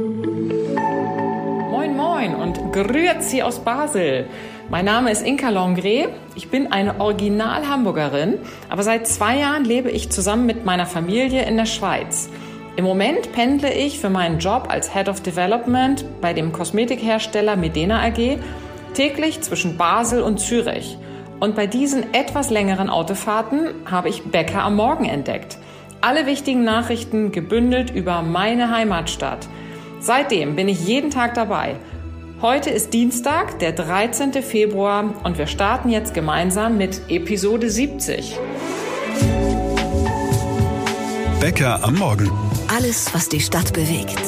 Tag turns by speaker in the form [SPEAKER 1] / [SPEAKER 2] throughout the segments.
[SPEAKER 1] Moin Moin und Grüezi aus Basel. Mein Name ist Inka Longre. Ich bin eine Original-Hamburgerin, aber seit zwei Jahren lebe ich zusammen mit meiner Familie in der Schweiz. Im Moment pendle ich für meinen Job als Head of Development bei dem Kosmetikhersteller Medena AG täglich zwischen Basel und Zürich. Und bei diesen etwas längeren Autofahrten habe ich Bäcker am Morgen entdeckt. Alle wichtigen Nachrichten gebündelt über meine Heimatstadt. Seitdem bin ich jeden Tag dabei. Heute ist Dienstag, der 13. Februar und wir starten jetzt gemeinsam mit Episode 70.
[SPEAKER 2] Bäcker am Morgen.
[SPEAKER 3] Alles, was die Stadt bewegt.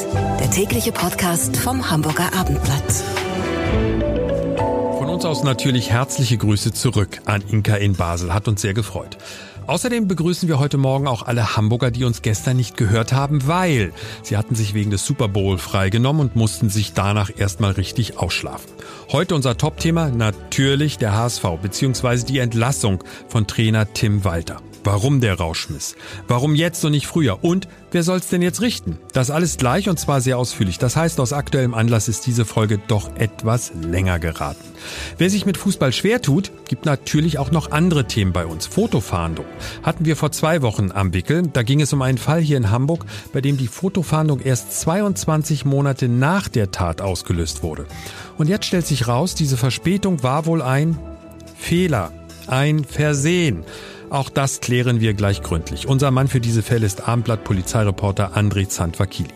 [SPEAKER 3] Der tägliche Podcast vom Hamburger Abendblatt.
[SPEAKER 4] Von uns aus natürlich herzliche Grüße zurück an Inka in Basel. Hat uns sehr gefreut. Außerdem begrüßen wir heute Morgen auch alle Hamburger, die uns gestern nicht gehört haben, weil sie hatten sich wegen des Super Bowl freigenommen und mussten sich danach erstmal richtig ausschlafen. Heute unser Top-Thema natürlich der HSV bzw. die Entlassung von Trainer Tim Walter warum der Rauschmiss, warum jetzt und nicht früher und wer soll's denn jetzt richten? Das alles gleich und zwar sehr ausführlich. Das heißt, aus aktuellem Anlass ist diese Folge doch etwas länger geraten. Wer sich mit Fußball schwer tut, gibt natürlich auch noch andere Themen bei uns. Fotofahndung hatten wir vor zwei Wochen am Wickel. Da ging es um einen Fall hier in Hamburg, bei dem die Fotofahndung erst 22 Monate nach der Tat ausgelöst wurde. Und jetzt stellt sich raus, diese Verspätung war wohl ein Fehler, ein Versehen. Auch das klären wir gleich gründlich. Unser Mann für diese Fälle ist Abendblatt-Polizeireporter André Zandvakili.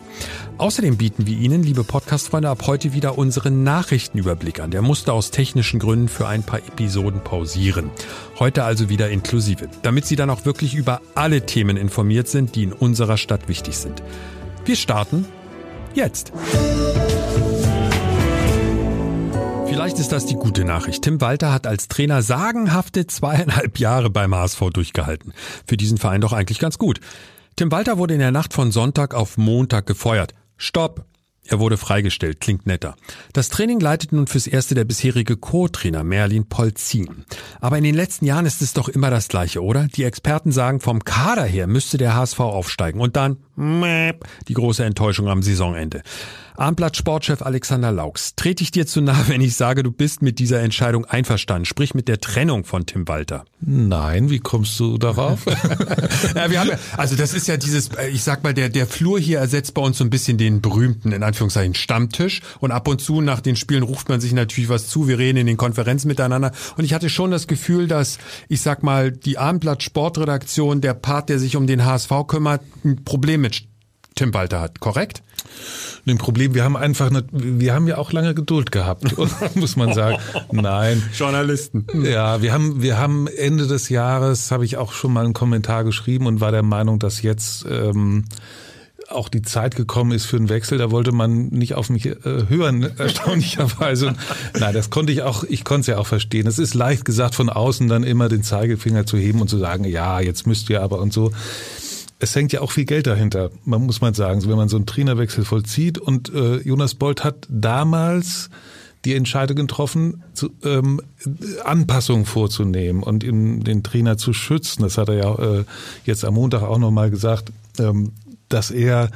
[SPEAKER 4] Außerdem bieten wir Ihnen, liebe Podcast-Freunde, ab heute wieder unseren Nachrichtenüberblick an. Der musste aus technischen Gründen für ein paar Episoden pausieren. Heute also wieder inklusive, damit Sie dann auch wirklich über alle Themen informiert sind, die in unserer Stadt wichtig sind. Wir starten jetzt. Vielleicht ist das die gute Nachricht. Tim Walter hat als Trainer sagenhafte zweieinhalb Jahre beim HSV durchgehalten. Für diesen Verein doch eigentlich ganz gut. Tim Walter wurde in der Nacht von Sonntag auf Montag gefeuert. Stopp! Er wurde freigestellt, klingt netter. Das Training leitet nun fürs Erste der bisherige Co-Trainer Merlin Polzin. Aber in den letzten Jahren ist es doch immer das Gleiche, oder? Die Experten sagen, vom Kader her müsste der HSV aufsteigen und dann die große Enttäuschung am Saisonende. Abendblatt Sportchef Alexander Laux, trete ich dir zu nahe, wenn ich sage, du bist mit dieser Entscheidung einverstanden, sprich mit der Trennung von Tim Walter?
[SPEAKER 5] Nein, wie kommst du darauf?
[SPEAKER 4] ja, wir haben ja, also das ist ja dieses, äh, ich sag mal, der, der Flur hier ersetzt bei uns so ein bisschen den berühmten, in Anführungszeichen, Stammtisch und ab und zu nach den Spielen ruft man sich natürlich was zu, wir reden in den Konferenzen miteinander und ich hatte schon das Gefühl, dass, ich sag mal, die Abendblatt Sportredaktion, der Part, der sich um den HSV kümmert, ein Problem Tim Walter hat, korrekt?
[SPEAKER 5] Ein Problem, wir haben einfach, eine, wir haben ja auch lange Geduld gehabt, muss man sagen. Nein.
[SPEAKER 4] Journalisten.
[SPEAKER 5] Ja, wir haben, wir haben Ende des Jahres, habe ich auch schon mal einen Kommentar geschrieben und war der Meinung, dass jetzt ähm, auch die Zeit gekommen ist für einen Wechsel. Da wollte man nicht auf mich äh, hören, erstaunlicherweise. Und, nein, das konnte ich auch, ich konnte es ja auch verstehen. Es ist leicht gesagt, von außen dann immer den Zeigefinger zu heben und zu sagen, ja, jetzt müsst ihr aber und so es hängt ja auch viel Geld dahinter, man muss man sagen, wenn man so einen Trainerwechsel vollzieht. Und äh, Jonas Bolt hat damals die Entscheidung getroffen, zu, ähm, Anpassungen vorzunehmen und in, den Trainer zu schützen. Das hat er ja äh, jetzt am Montag auch nochmal gesagt, ähm, dass er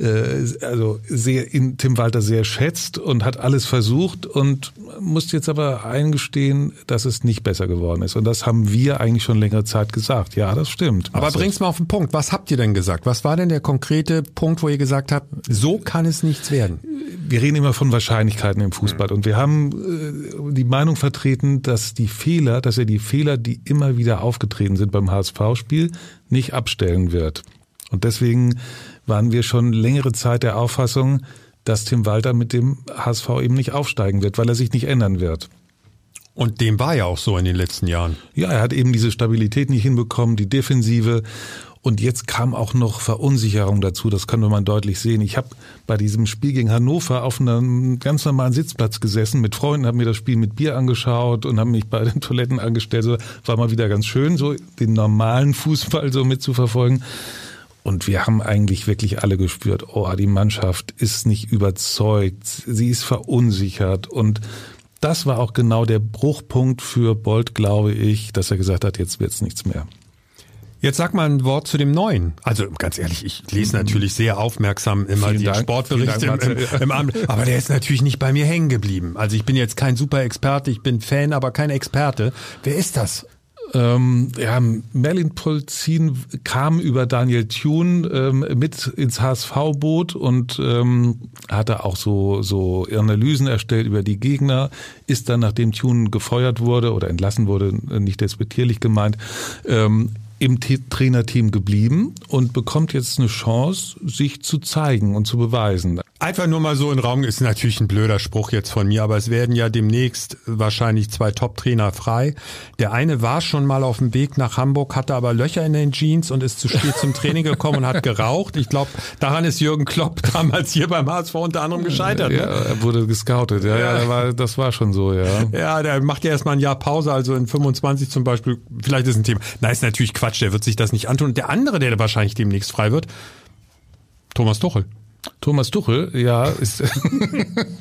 [SPEAKER 5] äh, also sehr in Tim Walter sehr schätzt und hat alles versucht und muss jetzt aber eingestehen, dass es nicht besser geworden ist. Und das haben wir eigentlich schon längere Zeit gesagt. Ja, das stimmt.
[SPEAKER 4] Aber bring's mal auf den Punkt. Was habt ihr denn gesagt? Was war denn der konkrete Punkt, wo ihr gesagt habt, so kann es nichts werden?
[SPEAKER 5] Wir reden immer von Wahrscheinlichkeiten im Fußball und wir haben äh, die Meinung vertreten, dass die Fehler, dass er die Fehler, die immer wieder aufgetreten sind beim HSV-Spiel, nicht abstellen wird. Und deswegen waren wir schon längere Zeit der Auffassung, dass Tim Walter mit dem HSV eben nicht aufsteigen wird, weil er sich nicht ändern wird.
[SPEAKER 4] Und dem war ja auch so in den letzten Jahren.
[SPEAKER 5] Ja, er hat eben diese Stabilität nicht hinbekommen, die Defensive. Und jetzt kam auch noch Verunsicherung dazu, das kann man deutlich sehen. Ich habe bei diesem Spiel gegen Hannover auf einem ganz normalen Sitzplatz gesessen mit Freunden, habe mir das Spiel mit Bier angeschaut und habe mich bei den Toiletten angestellt. So, war mal wieder ganz schön, so den normalen Fußball so mitzuverfolgen. Und wir haben eigentlich wirklich alle gespürt, oh, die Mannschaft ist nicht überzeugt, sie ist verunsichert. Und das war auch genau der Bruchpunkt für Bolt, glaube ich, dass er gesagt hat, jetzt wird's nichts mehr.
[SPEAKER 4] Jetzt sag mal ein Wort zu dem Neuen. Also ganz ehrlich, ich lese natürlich sehr aufmerksam immer
[SPEAKER 5] Vielen
[SPEAKER 4] die
[SPEAKER 5] Dank.
[SPEAKER 4] Sportberichte
[SPEAKER 5] Dank,
[SPEAKER 4] im, im, im Abend. Aber der ist natürlich nicht bei mir hängen geblieben. Also ich bin jetzt kein super Experte, ich bin Fan, aber kein Experte. Wer ist das?
[SPEAKER 5] Ähm, ja, Merlin Polzin kam über Daniel Thune ähm, mit ins HSV-Boot und ähm, hatte auch so, so Analysen erstellt über die Gegner, ist dann, nachdem Thune gefeuert wurde oder entlassen wurde, nicht despektierlich gemeint, ähm, im Trainerteam geblieben und bekommt jetzt eine Chance, sich zu zeigen und zu beweisen.
[SPEAKER 4] Einfach nur mal so in Raum ist natürlich ein blöder Spruch jetzt von mir, aber es werden ja demnächst wahrscheinlich zwei Top-Trainer frei. Der eine war schon mal auf dem Weg nach Hamburg, hatte aber Löcher in den Jeans und ist zu spät zum Training gekommen und hat geraucht. Ich glaube, daran ist Jürgen Klopp damals hier beim HSV unter anderem gescheitert.
[SPEAKER 5] Ja,
[SPEAKER 4] Ne?
[SPEAKER 5] er wurde gescoutet. Ja, ja, das war, das war schon so, ja.
[SPEAKER 4] Ja, der macht ja erstmal ein Jahr Pause, also in 25 zum Beispiel. Vielleicht ist ein Thema. Nein, ist natürlich Quatsch, der wird sich das nicht antun. Und der andere, der wahrscheinlich demnächst frei wird, Thomas Tuchel.
[SPEAKER 5] Thomas Tuchel, ja, ist,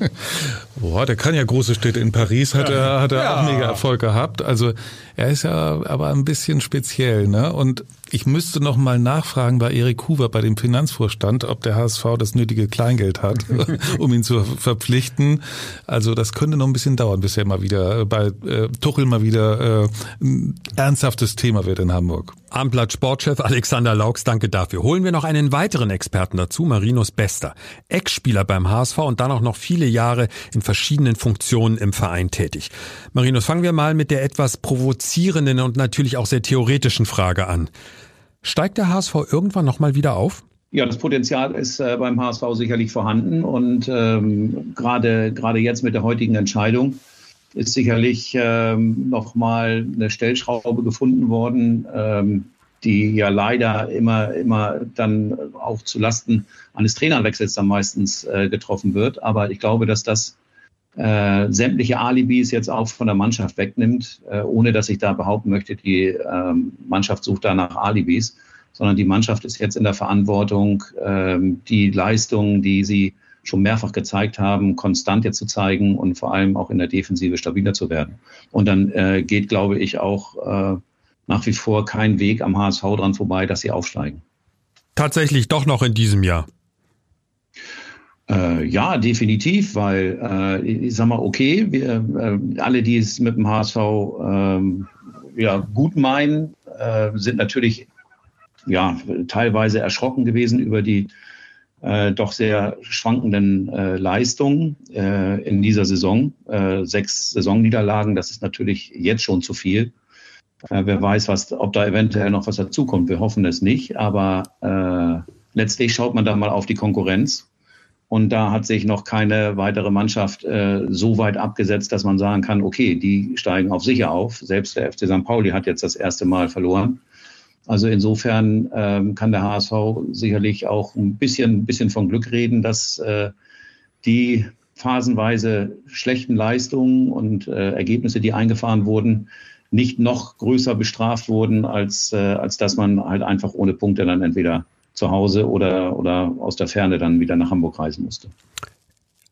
[SPEAKER 5] boah, der kann ja große Städte. In Paris hat er, hat er
[SPEAKER 4] Ja.
[SPEAKER 5] auch mega Erfolg gehabt. Also er ist ja aber ein bisschen speziell, ne? Und ich müsste noch mal nachfragen bei Erik Huber, bei dem Finanzvorstand, ob der HSV das nötige Kleingeld hat, um ihn zu verpflichten. Also das könnte noch ein bisschen dauern, bis er mal wieder äh, bei äh, Tuchel mal wieder äh, ein ernsthaftes Thema wird in Hamburg.
[SPEAKER 4] Abendblatt Sportchef Alexander Laux, danke dafür. Holen wir noch einen weiteren Experten dazu, Marinus Bester. Ex-Spieler beim HSV und dann auch noch viele Jahre in verschiedenen Funktionen im Verein tätig. Marinus, fangen wir mal mit der etwas provozierenden und natürlich auch sehr theoretischen Frage an. Steigt der HSV irgendwann nochmal wieder auf?
[SPEAKER 6] Ja, das Potenzial ist äh, beim HSV sicherlich vorhanden und ähm, gerade jetzt mit der heutigen Entscheidung ist sicherlich ähm, nochmal eine Stellschraube gefunden worden, ähm, die ja leider immer immer dann auch zu Lasten eines Trainerwechsels dann meistens äh, getroffen wird. Aber ich glaube, dass das äh, sämtliche Alibis jetzt auch von der Mannschaft wegnimmt, äh, ohne dass ich da behaupten möchte, die ähm, Mannschaft sucht da nach Alibis, sondern die Mannschaft ist jetzt in der Verantwortung, ähm, die Leistungen, die sie schon mehrfach gezeigt haben, konstant jetzt zu zeigen und vor allem auch in der Defensive stabiler zu werden. Und dann äh, geht, glaube ich, auch äh, nach wie vor kein Weg am HSV dran vorbei, dass sie aufsteigen.
[SPEAKER 4] Tatsächlich doch noch in diesem Jahr.
[SPEAKER 6] Äh, ja, definitiv, weil äh, ich sag mal, okay, wir äh, alle, die es mit dem HSV ähm, ja, gut meinen, äh, sind natürlich ja teilweise erschrocken gewesen über die äh, doch sehr schwankenden äh, Leistungen in dieser Saison. Sechs Saisonniederlagen, das ist natürlich jetzt schon zu viel. Wer weiß, was, ob da eventuell noch was dazukommt. Wir hoffen es nicht, aber letztlich schaut man da mal auf die Konkurrenz. Und da hat sich noch keine weitere Mannschaft äh, so weit abgesetzt, dass man sagen kann, okay, die steigen auf sicher auf. Selbst der FC St. Pauli hat jetzt das erste Mal verloren. Also insofern ähm, kann der HSV sicherlich auch ein bisschen, bisschen von Glück reden, dass äh, die phasenweise schlechten Leistungen und äh, Ergebnisse, die eingefahren wurden, nicht noch größer bestraft wurden, als, äh, als dass man halt einfach ohne Punkte dann entweder zu Hause oder, oder aus der Ferne dann wieder nach Hamburg reisen musste.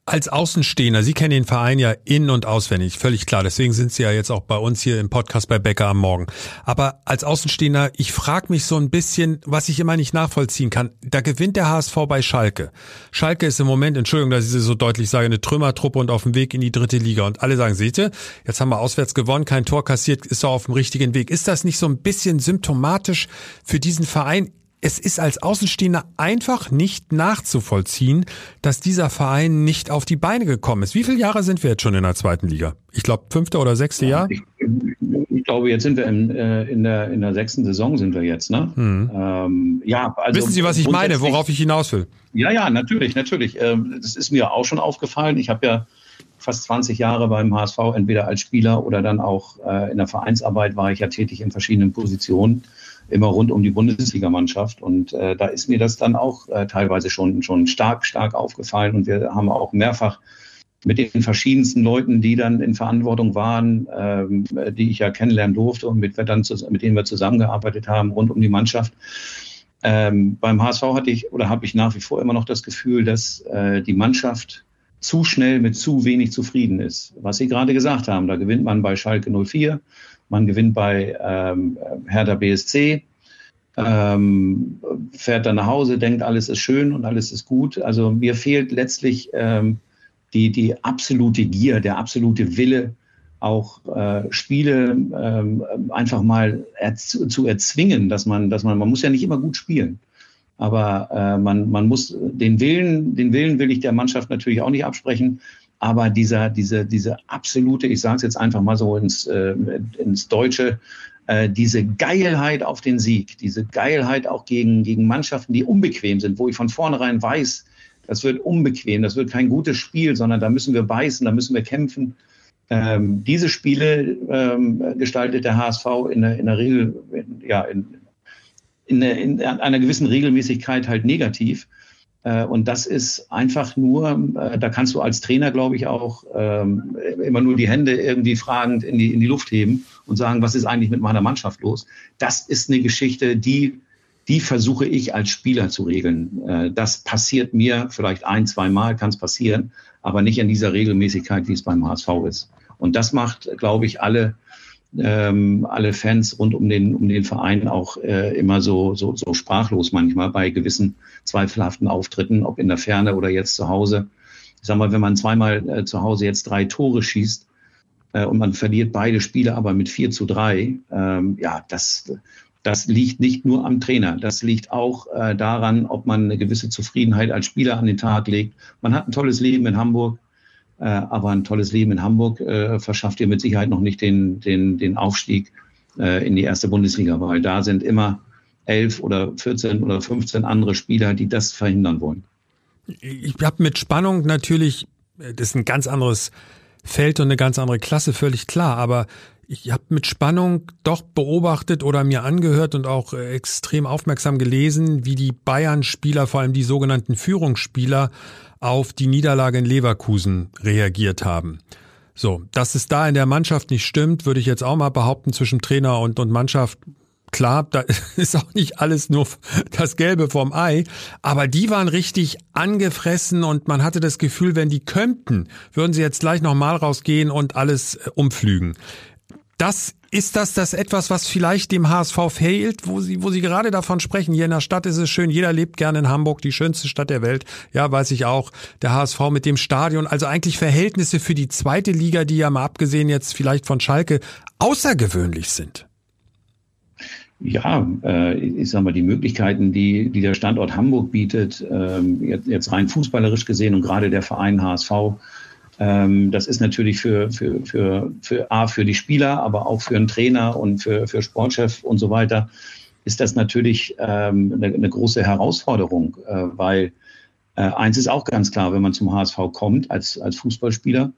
[SPEAKER 4] Als Außenstehender, Sie kennen den Verein ja in- und auswendig, völlig klar. Deswegen sind Sie ja jetzt auch bei uns hier im Podcast bei Becker am Morgen. Aber als Außenstehender, ich frage mich so ein bisschen, was ich immer nicht nachvollziehen kann. Da gewinnt der HSV bei Schalke. Schalke ist im Moment, Entschuldigung, dass ich es so deutlich sage, eine Trümmertruppe und auf dem Weg in die dritte Liga. Und alle sagen, seht ihr, jetzt haben wir auswärts gewonnen, kein Tor kassiert, ist doch auf dem richtigen Weg. Ist das nicht so ein bisschen symptomatisch für diesen Verein? Es ist als Außenstehender einfach nicht nachzuvollziehen, dass dieser Verein nicht auf die Beine gekommen ist. Wie viele Jahre sind wir jetzt schon in der zweiten Liga? Ich glaube, fünfte oder sechste Jahr?
[SPEAKER 6] Ich, ich, glaube, jetzt sind wir in, äh, in, der, in der sechsten Saison sind wir jetzt, ne?
[SPEAKER 4] Mhm.
[SPEAKER 6] Ähm, ja, also
[SPEAKER 4] Wissen Sie, was ich meine, worauf ich hinaus will?
[SPEAKER 6] Ja, ja, natürlich, natürlich. Ähm, das ist mir auch schon aufgefallen. Ich habe ja fast 20 Jahre beim HSV, entweder als Spieler oder dann auch äh, in der Vereinsarbeit war ich ja tätig in verschiedenen Positionen immer rund um die Bundesligamannschaft. Und äh, da ist mir das dann auch äh, teilweise schon, schon stark, stark aufgefallen. Und wir haben auch mehrfach mit den verschiedensten Leuten, die dann in Verantwortung waren, ähm, die ich ja kennenlernen durfte und mit, dann, mit denen wir zusammengearbeitet haben, rund um die Mannschaft. Ähm, beim HSV hatte ich oder habe ich nach wie vor immer noch das Gefühl, dass äh, die Mannschaft zu schnell mit zu wenig zufrieden ist. Was Sie gerade gesagt haben, da gewinnt man bei Schalke 04, man gewinnt bei ähm, Hertha BSC. ähm, fährt dann nach Hause, denkt, alles ist schön und alles ist gut. Also mir fehlt letztlich ähm, die, die absolute Gier, der absolute Wille, auch äh, Spiele ähm, einfach mal erz zu erzwingen, dass man, dass man, man muss ja nicht immer gut spielen. Aber äh, man, man muss den Willen, den Willen will ich der Mannschaft natürlich auch nicht absprechen. Aber dieser, diese, diese absolute, ich sage es jetzt einfach mal so ins, äh, ins Deutsche, äh, diese Geilheit auf den Sieg, diese Geilheit auch gegen, gegen Mannschaften, die unbequem sind, wo ich von vornherein weiß, das wird unbequem, das wird kein gutes Spiel, sondern da müssen wir beißen, da müssen wir kämpfen. Ähm, diese Spiele ähm, gestaltet der HSV in der, in der Regel, ja, in, in, in einer gewissen Regelmäßigkeit halt negativ. Äh, und das ist einfach nur, äh, da kannst du als Trainer, glaube ich, auch ähm, immer nur die Hände irgendwie fragend in die, in die Luft heben und sagen, was ist eigentlich mit meiner Mannschaft los? Das ist eine Geschichte, die, die versuche ich als Spieler zu regeln. Äh, das passiert mir vielleicht ein, zwei Mal, kann es passieren, aber nicht in dieser Regelmäßigkeit, wie es beim HSV ist. Und das macht, glaube ich, alle ähm, alle Fans rund um den, um den Verein auch äh, immer so, so, so sprachlos manchmal bei gewissen zweifelhaften Auftritten, ob in der Ferne oder jetzt zu Hause. Ich sag mal, wenn man zweimal äh, zu Hause jetzt drei Tore schießt äh, und man verliert beide Spiele aber mit vier zu drei, ähm, ja, das, das liegt nicht nur am Trainer. Das liegt auch äh, daran, ob man eine gewisse Zufriedenheit als Spieler an den Tag legt. Man hat ein tolles Leben in Hamburg. Äh, aber ein tolles Leben in Hamburg äh, verschafft dir mit Sicherheit noch nicht den, den, den Aufstieg äh, in die erste Bundesliga, weil da sind immer elf oder 14 oder 15 andere Spieler, die das verhindern wollen.
[SPEAKER 4] Ich habe mit Spannung natürlich, das ist ein ganz anderes Feld und eine ganz andere Klasse, völlig klar, aber ich habe mit Spannung doch beobachtet oder mir angehört und auch extrem aufmerksam gelesen, wie die Bayern-Spieler, vor allem die sogenannten Führungsspieler, auf die Niederlage in Leverkusen reagiert haben. So, dass es da in der Mannschaft nicht stimmt, würde ich jetzt auch mal behaupten, zwischen Trainer und, und Mannschaft. Klar, da ist auch nicht alles nur das Gelbe vom Ei, aber die waren richtig angefressen und man hatte das Gefühl, wenn die könnten, würden sie jetzt gleich nochmal rausgehen und alles äh, umflügen. Das ist das das etwas, was vielleicht dem HSV fehlt, wo Sie, wo Sie gerade davon sprechen? Hier in der Stadt ist es schön, jeder lebt gerne in Hamburg, die schönste Stadt der Welt. Ja, weiß ich auch. Der HSV mit dem Stadion. Also eigentlich Verhältnisse für die zweite Liga, die ja mal abgesehen jetzt vielleicht von Schalke außergewöhnlich sind.
[SPEAKER 6] Ja, äh, ich sag mal, die Möglichkeiten, die, die der Standort Hamburg bietet, ähm, jetzt, jetzt rein fußballerisch gesehen und gerade der Verein HSV, das ist natürlich für, für, für, für A, für die Spieler, aber auch für einen Trainer und für, für Sportchef und so weiter, ist das natürlich ähm, eine, eine große Herausforderung, äh, weil äh, eins ist auch ganz klar, wenn man zum HSV kommt als, als Fußballspieler,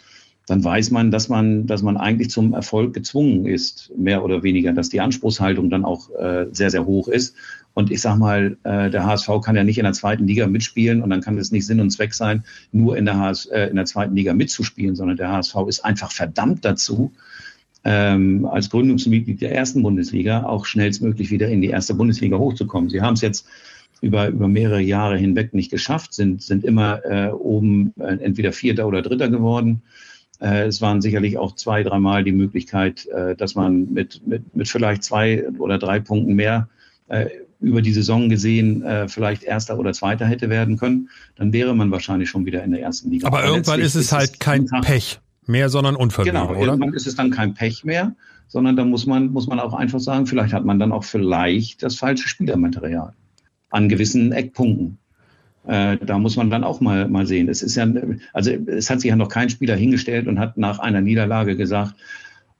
[SPEAKER 6] dann weiß man, dass man, dass man eigentlich zum Erfolg gezwungen ist, mehr oder weniger, dass die Anspruchshaltung dann auch äh, sehr, sehr hoch ist. Und ich sag mal, äh, der HSV kann ja nicht in der zweiten Liga mitspielen und dann kann es nicht Sinn und Zweck sein, nur in der, HS, äh, in der zweiten Liga mitzuspielen, sondern der HSV ist einfach verdammt dazu, ähm, als Gründungsmitglied der ersten Bundesliga auch schnellstmöglich wieder in die erste Bundesliga hochzukommen. Sie haben es jetzt über, über mehrere Jahre hinweg nicht geschafft, sind, sind immer äh, oben äh, entweder Vierter oder Dritter geworden. Äh, es waren sicherlich auch zwei, dreimal die Möglichkeit, äh, dass man mit, mit, mit vielleicht zwei oder drei Punkten mehr äh, über die Saison gesehen vielleicht Erster oder Zweiter hätte werden können, dann wäre man wahrscheinlich schon wieder in der ersten Liga.
[SPEAKER 4] Aber, Aber irgendwann ist es halt kein Pech mehr, sondern Unvermögen,
[SPEAKER 6] genau, oder? Irgendwann ist es dann kein Pech mehr, sondern da muss man, muss man auch einfach sagen, vielleicht hat man dann auch vielleicht das falsche Spielermaterial an gewissen Eckpunkten. Äh, da muss man dann auch mal, mal sehen. Es ist ja, also es hat sich ja noch kein Spieler hingestellt und hat nach einer Niederlage gesagt,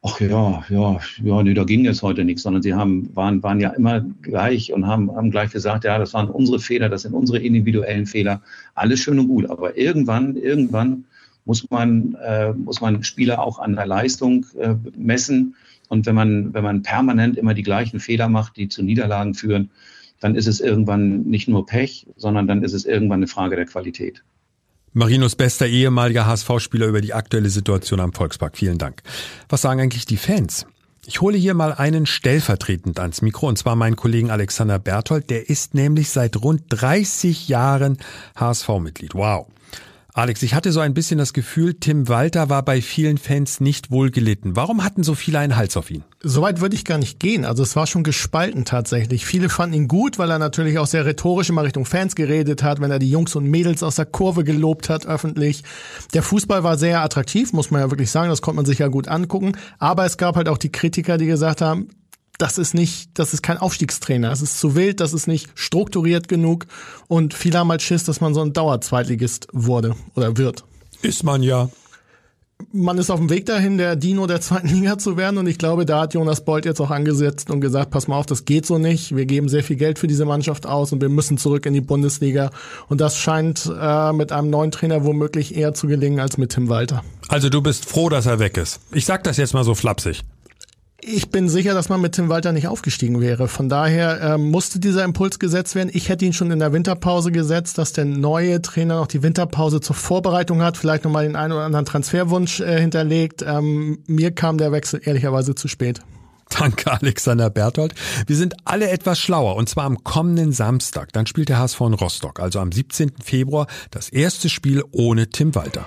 [SPEAKER 6] ach ja, ja, ja, nee, da ging jetzt heute nichts, sondern sie haben, waren, waren ja immer gleich und haben, haben gleich gesagt, ja, das waren unsere Fehler, das sind unsere individuellen Fehler. Alles schön und gut. Aber irgendwann, irgendwann muss man, äh, muss man Spieler auch an der Leistung äh, messen. Und wenn man, wenn man permanent immer die gleichen Fehler macht, die zu Niederlagen führen, dann ist es irgendwann nicht nur Pech, sondern dann ist es irgendwann eine Frage der Qualität.
[SPEAKER 4] Marinos bester ehemaliger HSV-Spieler über die aktuelle Situation am Volkspark. Vielen Dank. Was sagen eigentlich die Fans? Ich hole hier mal einen stellvertretend ans Mikro, und zwar meinen Kollegen Alexander Berthold. Der ist nämlich seit rund 30 Jahren HSV-Mitglied. Wow. Alex, ich hatte so ein bisschen das Gefühl, Tim Walter war bei vielen Fans nicht wohl gelitten. Warum hatten so viele einen Hals auf ihn?
[SPEAKER 7] Soweit würde ich gar nicht gehen. Also es war schon gespalten tatsächlich. Viele fanden ihn gut, weil er natürlich auch sehr rhetorisch immer Richtung Fans geredet hat, wenn er die Jungs und Mädels aus der Kurve gelobt hat öffentlich. Der Fußball war sehr attraktiv, muss man ja wirklich sagen. Das konnte man sich ja gut angucken. Aber es gab halt auch die Kritiker, die gesagt haben, das ist nicht, das ist kein Aufstiegstrainer. Es ist zu wild, das ist nicht strukturiert genug und viele haben halt Schiss, dass man so ein Dauerzweitligist wurde oder wird.
[SPEAKER 4] Ist man ja.
[SPEAKER 7] Man ist auf dem Weg dahin, der Dino der zweiten Liga zu werden und ich glaube, da hat Jonas Bolt jetzt auch angesetzt und gesagt, pass mal auf, das geht so nicht. Wir geben sehr viel Geld für diese Mannschaft aus und wir müssen zurück in die Bundesliga und das scheint äh, mit einem neuen Trainer womöglich eher zu gelingen als mit Tim Walter.
[SPEAKER 4] Also du bist froh, dass er weg ist. Ich sag das jetzt mal so flapsig.
[SPEAKER 7] Ich bin sicher, dass man mit Tim Walter nicht aufgestiegen wäre. Von daher äh, musste dieser Impuls gesetzt werden. Ich hätte ihn schon in der Winterpause gesetzt, dass der neue Trainer noch die Winterpause zur Vorbereitung hat, vielleicht nochmal den einen oder anderen Transferwunsch äh, hinterlegt. Ähm, mir kam der Wechsel ehrlicherweise zu spät.
[SPEAKER 4] Danke, Alexander Berthold. Wir sind alle etwas schlauer und zwar am kommenden Samstag. Dann spielt der HSV in Rostock, also am 17. Februar, das erste Spiel ohne Tim Walter.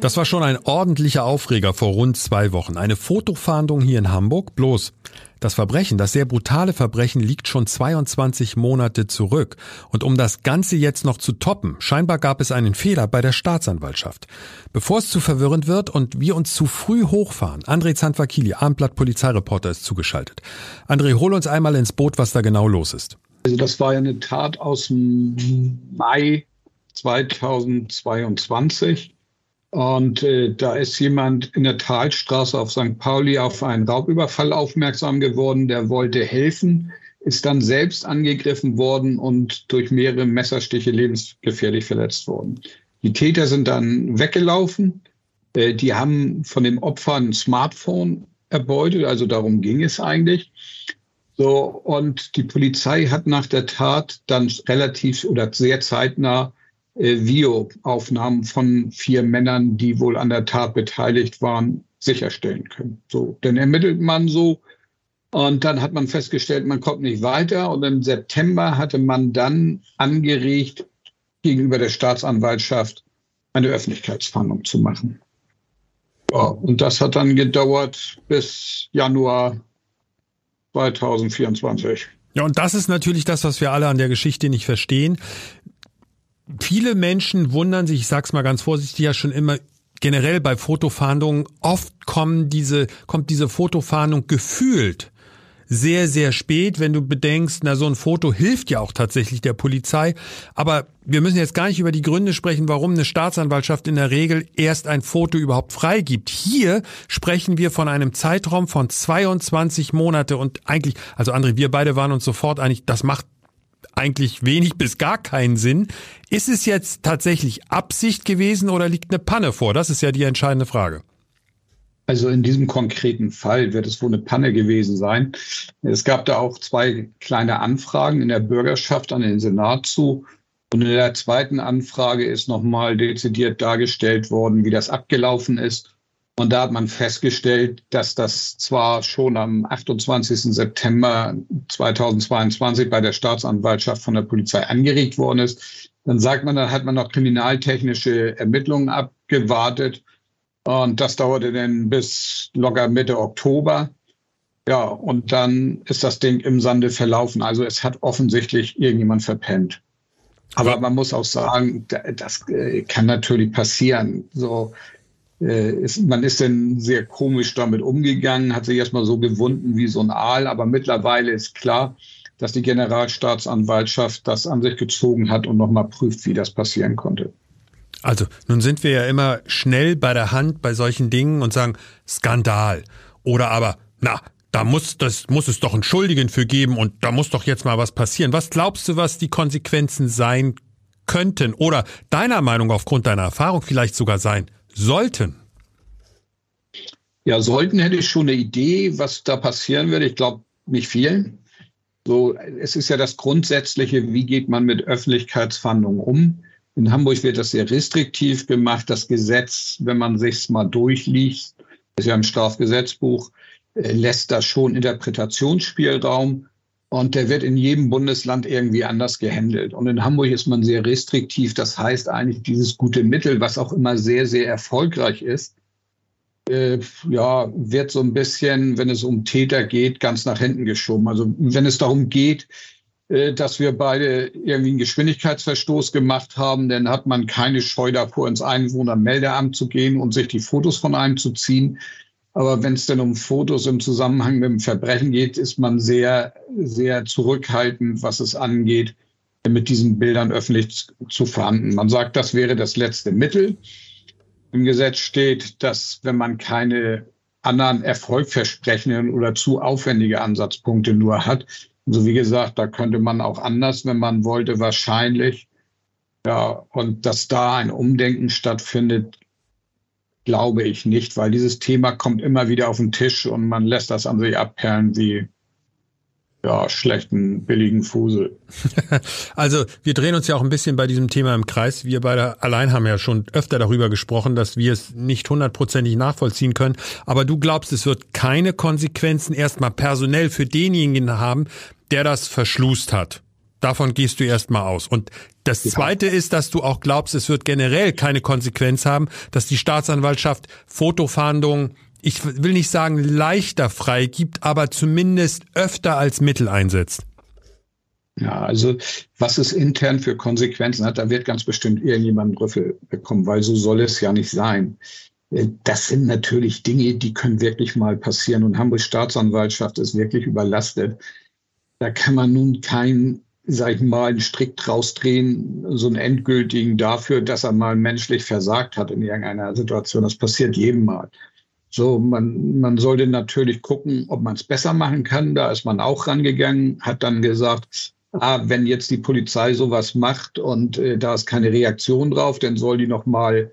[SPEAKER 4] Das war schon ein ordentlicher Aufreger vor rund zwei Wochen. Eine Fotofahndung hier in Hamburg. Bloß, das Verbrechen, das sehr brutale Verbrechen liegt schon 22 Monate zurück. Und um das Ganze jetzt noch zu toppen, scheinbar gab es einen Fehler bei der Staatsanwaltschaft. Bevor es zu verwirrend wird und wir uns zu früh hochfahren, André Zanfakili, Abendblatt Polizeireporter, ist zugeschaltet. André, hol uns einmal ins Boot, was da genau los ist.
[SPEAKER 8] Also das war ja eine Tat aus dem Mai 2022. Und äh, da ist jemand in der Talstraße auf St. Pauli auf einen Raubüberfall aufmerksam geworden. Der wollte helfen, ist dann selbst angegriffen worden und durch mehrere Messerstiche lebensgefährlich verletzt worden. Die Täter sind dann weggelaufen. Äh, die haben von dem Opfer ein Smartphone erbeutet, also darum ging es eigentlich. So, und die Polizei hat nach der Tat dann relativ oder sehr zeitnah Videoaufnahmen von vier Männern, die wohl an der Tat beteiligt waren, sicherstellen können. So, dann ermittelt man so und dann hat man festgestellt, man kommt nicht weiter und im September hatte man dann angeregt, gegenüber der Staatsanwaltschaft eine Öffentlichkeitsfahndung zu machen. Ja, und das hat dann gedauert bis Januar 2024.
[SPEAKER 4] Ja, und das ist natürlich das, was wir alle an der Geschichte nicht verstehen viele Menschen wundern sich, ich sag's mal ganz vorsichtig, ja schon immer generell bei Fotofahndungen, oft kommen diese, kommt diese Fotofahndung gefühlt sehr, sehr spät, wenn du bedenkst, na, so ein Foto hilft ja auch tatsächlich der Polizei. Aber wir müssen jetzt gar nicht über die Gründe sprechen, warum eine Staatsanwaltschaft in der Regel erst ein Foto überhaupt freigibt. Hier sprechen wir von einem Zeitraum von 22 Monate und eigentlich, also André, wir beide waren uns sofort einig, das macht eigentlich wenig bis gar keinen Sinn. Ist es jetzt tatsächlich Absicht gewesen oder liegt eine Panne vor? Das ist ja die entscheidende Frage.
[SPEAKER 8] Also in diesem konkreten Fall wird es wohl eine Panne gewesen sein. Es gab da auch zwei kleine Anfragen in der Bürgerschaft an den Senat zu. Und in der zweiten Anfrage ist nochmal dezidiert dargestellt worden, wie das abgelaufen ist. Und da hat man festgestellt, dass das zwar schon am 28. September 2022 bei der Staatsanwaltschaft von der Polizei angeregt worden ist. Dann sagt man, dann hat man noch kriminaltechnische Ermittlungen abgewartet. Und das dauerte dann bis locker Mitte Oktober. Ja, und dann ist das Ding im Sande verlaufen. Also es hat offensichtlich irgendjemand verpennt. Aber man muss auch sagen, das äh, kann natürlich passieren. So, ist, man ist dann sehr komisch damit umgegangen, hat sich erstmal so gewunden wie so ein Aal, aber mittlerweile ist klar, dass die Generalstaatsanwaltschaft das an sich gezogen hat und nochmal prüft, wie das passieren konnte.
[SPEAKER 4] Also, nun sind wir ja immer schnell bei der Hand bei solchen Dingen und sagen Skandal. Oder aber, na, da muss, das muss es doch einen Schuldigen für geben und da muss doch jetzt mal was passieren. Was glaubst du, was die Konsequenzen sein könnten? Oder deiner Meinung aufgrund deiner Erfahrung vielleicht sogar sein sollten?
[SPEAKER 8] Ja, sollten hätte ich schon eine Idee, was da passieren würde. Ich glaube nicht viel. So, es ist ja das Grundsätzliche, wie geht man mit Öffentlichkeitsfahndungen um? In Hamburg wird das sehr restriktiv gemacht. Das Gesetz, wenn man sich mal durchliest, ist ja im Strafgesetzbuch, äh, lässt da schon Interpretationsspielraum. Und der wird in jedem Bundesland irgendwie anders gehandelt. Und in Hamburg ist man sehr restriktiv. Das heißt eigentlich dieses gute Mittel, was auch immer sehr, sehr erfolgreich ist, äh, ja, wird so ein bisschen, wenn es um Täter geht, ganz nach hinten geschoben. Also wenn es darum geht, äh, dass wir beide irgendwie einen Geschwindigkeitsverstoß gemacht haben, dann hat man keine Scheu davor, ins Einwohnermeldeamt zu gehen und sich die Fotos von einem zu ziehen. Aber wenn es denn um Fotos im Zusammenhang mit dem Verbrechen geht, ist man sehr, sehr zurückhaltend, was es angeht, mit diesen Bildern öffentlich zu verhandeln. Man sagt, das wäre das letzte Mittel. Im Gesetz steht, dass wenn man keine anderen erfolgversprechenden oder zu aufwendige Ansatzpunkte nur hat, also wie gesagt, da könnte man auch anders, wenn man wollte, wahrscheinlich. Ja, und dass da ein Umdenken stattfindet, glaube ich nicht, weil dieses Thema kommt immer wieder auf den Tisch und man lässt das an sich abperlen wie ja, schlechten, billigen Fusel.
[SPEAKER 4] Also wir drehen uns ja auch ein bisschen bei diesem Thema im Kreis. Wir beide allein haben ja schon öfter darüber gesprochen, dass wir es nicht hundertprozentig nachvollziehen können. Aber du glaubst, es wird keine Konsequenzen erstmal personell für denjenigen haben, der das verschlust hat. Davon gehst du erstmal aus. Und das Zweite ist, dass du auch glaubst, es wird generell keine Konsequenz haben, dass die Staatsanwaltschaft Fotofahndungen, ich will nicht sagen leichter freigibt, aber zumindest öfter als Mittel einsetzt.
[SPEAKER 8] Ja, also was es intern für Konsequenzen hat, da wird ganz bestimmt irgendjemand einen Rüffel bekommen, weil so soll es ja nicht sein. Äh, das sind natürlich Dinge, die können wirklich mal passieren und Hamburgs Staatsanwaltschaft ist wirklich überlastet. Da kann man nun kein sag ich mal, einen Strick draus drehen, so einen endgültigen dafür, dass er mal menschlich versagt hat in irgendeiner Situation. Das passiert jedem Mal. So, man, man sollte natürlich gucken, ob man es besser machen kann. Da ist man auch rangegangen, hat dann gesagt, ah, wenn jetzt die Polizei sowas macht und äh, da ist keine Reaktion drauf, dann soll die noch mal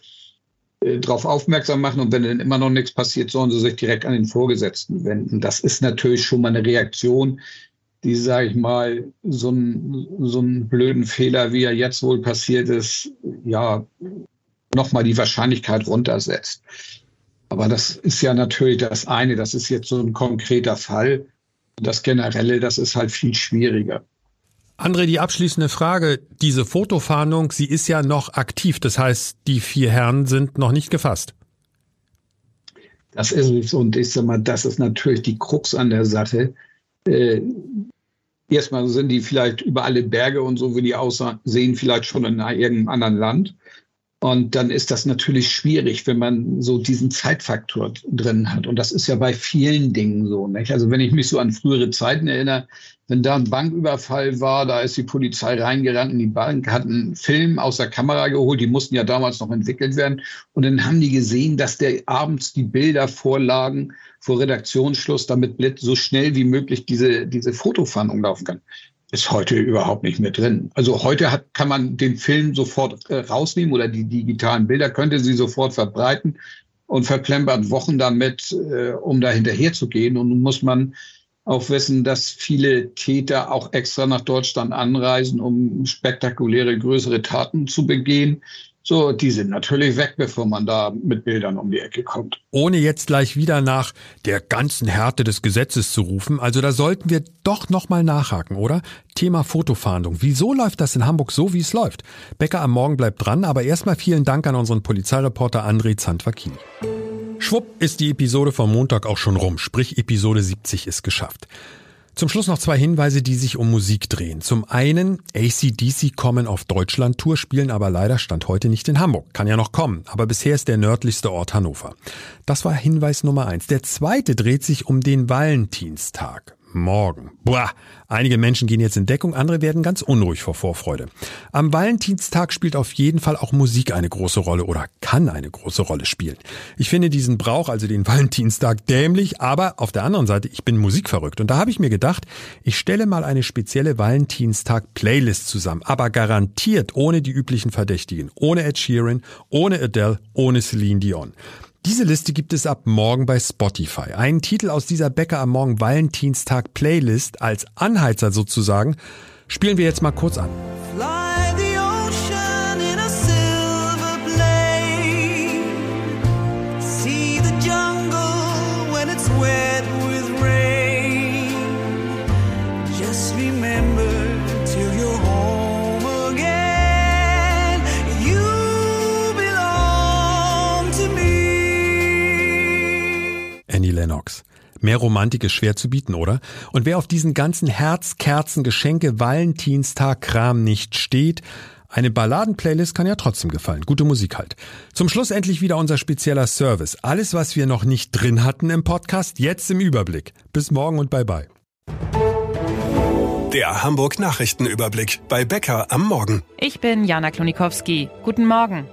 [SPEAKER 8] äh, darauf aufmerksam machen und wenn dann immer noch nichts passiert, sollen sie sich direkt an den Vorgesetzten wenden. Das ist natürlich schon mal eine Reaktion, die, sage ich mal, so einen, so einen blöden Fehler, wie er jetzt wohl passiert ist, ja, nochmal die Wahrscheinlichkeit runtersetzt. Aber das ist ja natürlich das eine, das ist jetzt so ein konkreter Fall. Das Generelle, das ist halt viel schwieriger.
[SPEAKER 4] André, die abschließende Frage. Diese Fotofahndung, sie ist ja noch aktiv. Das heißt, die vier Herren sind noch nicht gefasst.
[SPEAKER 8] Das ist es. Und ich sag mal, das ist natürlich die Krux an der Sache. Erstmal sind die vielleicht über alle Berge und so, wie die aussehen, vielleicht schon in irgendeinem anderen Land. Und dann ist das natürlich schwierig, wenn man so diesen Zeitfaktor drin hat. Und das ist ja bei vielen Dingen so. Nicht? Also wenn ich mich so an frühere Zeiten erinnere, wenn da ein Banküberfall war, da ist die Polizei reingerannt in die Bank, hat einen Film aus der Kamera geholt, die mussten ja damals noch entwickelt werden. Und dann haben die gesehen, dass der abends die Bilder vorlagen vor Redaktionsschluss, damit so schnell wie möglich diese, diese Fotofahndung laufen kann ist heute überhaupt nicht mehr drin. Also heute hat, kann man den Film sofort äh, rausnehmen oder die digitalen Bilder könnte sie sofort verbreiten und verplempert Wochen damit, äh, um da hinterher zu gehen. Und nun muss man auch wissen, dass viele Täter auch extra nach Deutschland anreisen, um spektakuläre, größere Taten zu begehen. So, die sind natürlich weg, bevor man da mit Bildern um die Ecke kommt.
[SPEAKER 4] Ohne jetzt gleich wieder nach der ganzen Härte des Gesetzes zu rufen, also da sollten wir doch nochmal nachhaken, oder? Thema Fotofahndung. Wieso läuft das in Hamburg so, wie es läuft? Becker am Morgen bleibt dran, aber erstmal vielen Dank an unseren Polizeireporter André Zandvakini. Schwupp ist die Episode vom Montag auch schon rum, sprich Episode 70 ist geschafft. Zum Schluss noch zwei Hinweise, die sich um Musik drehen. Zum einen, ACDC kommen auf Deutschland-Tour, spielen aber leider Stand heute nicht in Hamburg. Kann ja noch kommen, aber bisher ist der nördlichste Ort Hannover. Das war Hinweis Nummer eins. Der zweite dreht sich um den Valentinstag morgen. Boah, einige Menschen gehen jetzt in Deckung, andere werden ganz unruhig vor Vorfreude. Am Valentinstag spielt auf jeden Fall auch Musik eine große Rolle oder kann eine große Rolle spielen. Ich finde diesen Brauch, also den Valentinstag, dämlich, aber auf der anderen Seite, ich bin musikverrückt und da habe ich mir gedacht, ich stelle mal eine spezielle Valentinstag-Playlist zusammen, aber garantiert ohne die üblichen Verdächtigen, ohne Ed Sheeran, ohne Adele, ohne Celine Dion. Diese Liste gibt es ab morgen bei Spotify. Einen Titel aus dieser Bäcker am Morgen Valentinstag Playlist als Anheizer sozusagen spielen wir jetzt mal kurz an. Just Lennox. Mehr Romantik ist schwer zu bieten, oder? Und wer auf diesen ganzen Herz, Kerzen, Geschenke, Valentinstag, Kram nicht steht, eine Balladen-Playlist kann ja trotzdem gefallen. Gute Musik halt. Zum Schluss endlich wieder unser spezieller Service. Alles, was wir noch nicht drin hatten im Podcast, jetzt im Überblick. Bis morgen und bye bye.
[SPEAKER 2] Der Hamburg Nachrichtenüberblick bei Bäcker am Morgen.
[SPEAKER 9] Ich bin Jana Klonikowski. Guten Morgen.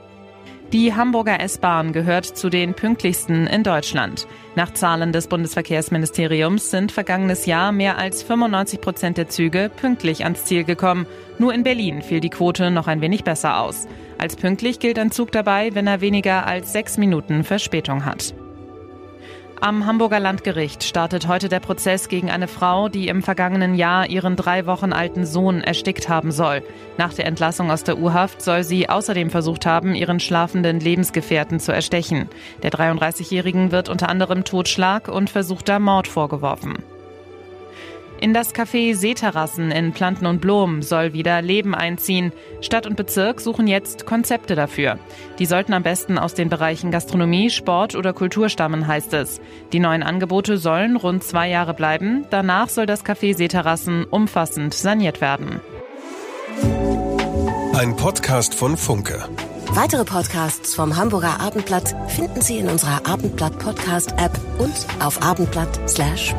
[SPEAKER 9] Die Hamburger S-Bahn gehört zu den pünktlichsten in Deutschland. Nach Zahlen des Bundesverkehrsministeriums sind vergangenes Jahr mehr als 95 Prozent der Züge pünktlich ans Ziel gekommen. Nur in Berlin fiel die Quote noch ein wenig besser aus. Als pünktlich gilt ein Zug dabei, wenn er weniger als sechs Minuten Verspätung hat. Am Hamburger Landgericht startet heute der Prozess gegen eine Frau, die im vergangenen Jahr ihren drei Wochen alten Sohn erstickt haben soll. Nach der Entlassung aus der U-Haft soll sie außerdem versucht haben, ihren schlafenden Lebensgefährten zu erstechen. Der 33-Jährigen wird unter anderem Totschlag und versuchter Mord vorgeworfen. In das Café Seeterrassen in Planten und Blom soll wieder Leben einziehen. Stadt und Bezirk suchen jetzt Konzepte dafür. Die sollten am besten aus den Bereichen Gastronomie, Sport oder Kultur stammen, heißt es. Die neuen Angebote sollen rund zwei Jahre bleiben. Danach soll das Café Seeterrassen umfassend saniert werden.
[SPEAKER 2] Ein Podcast von Funke.
[SPEAKER 3] Weitere Podcasts vom Hamburger Abendblatt finden Sie in unserer Abendblatt Podcast App und auf abendblatt/podcast. slash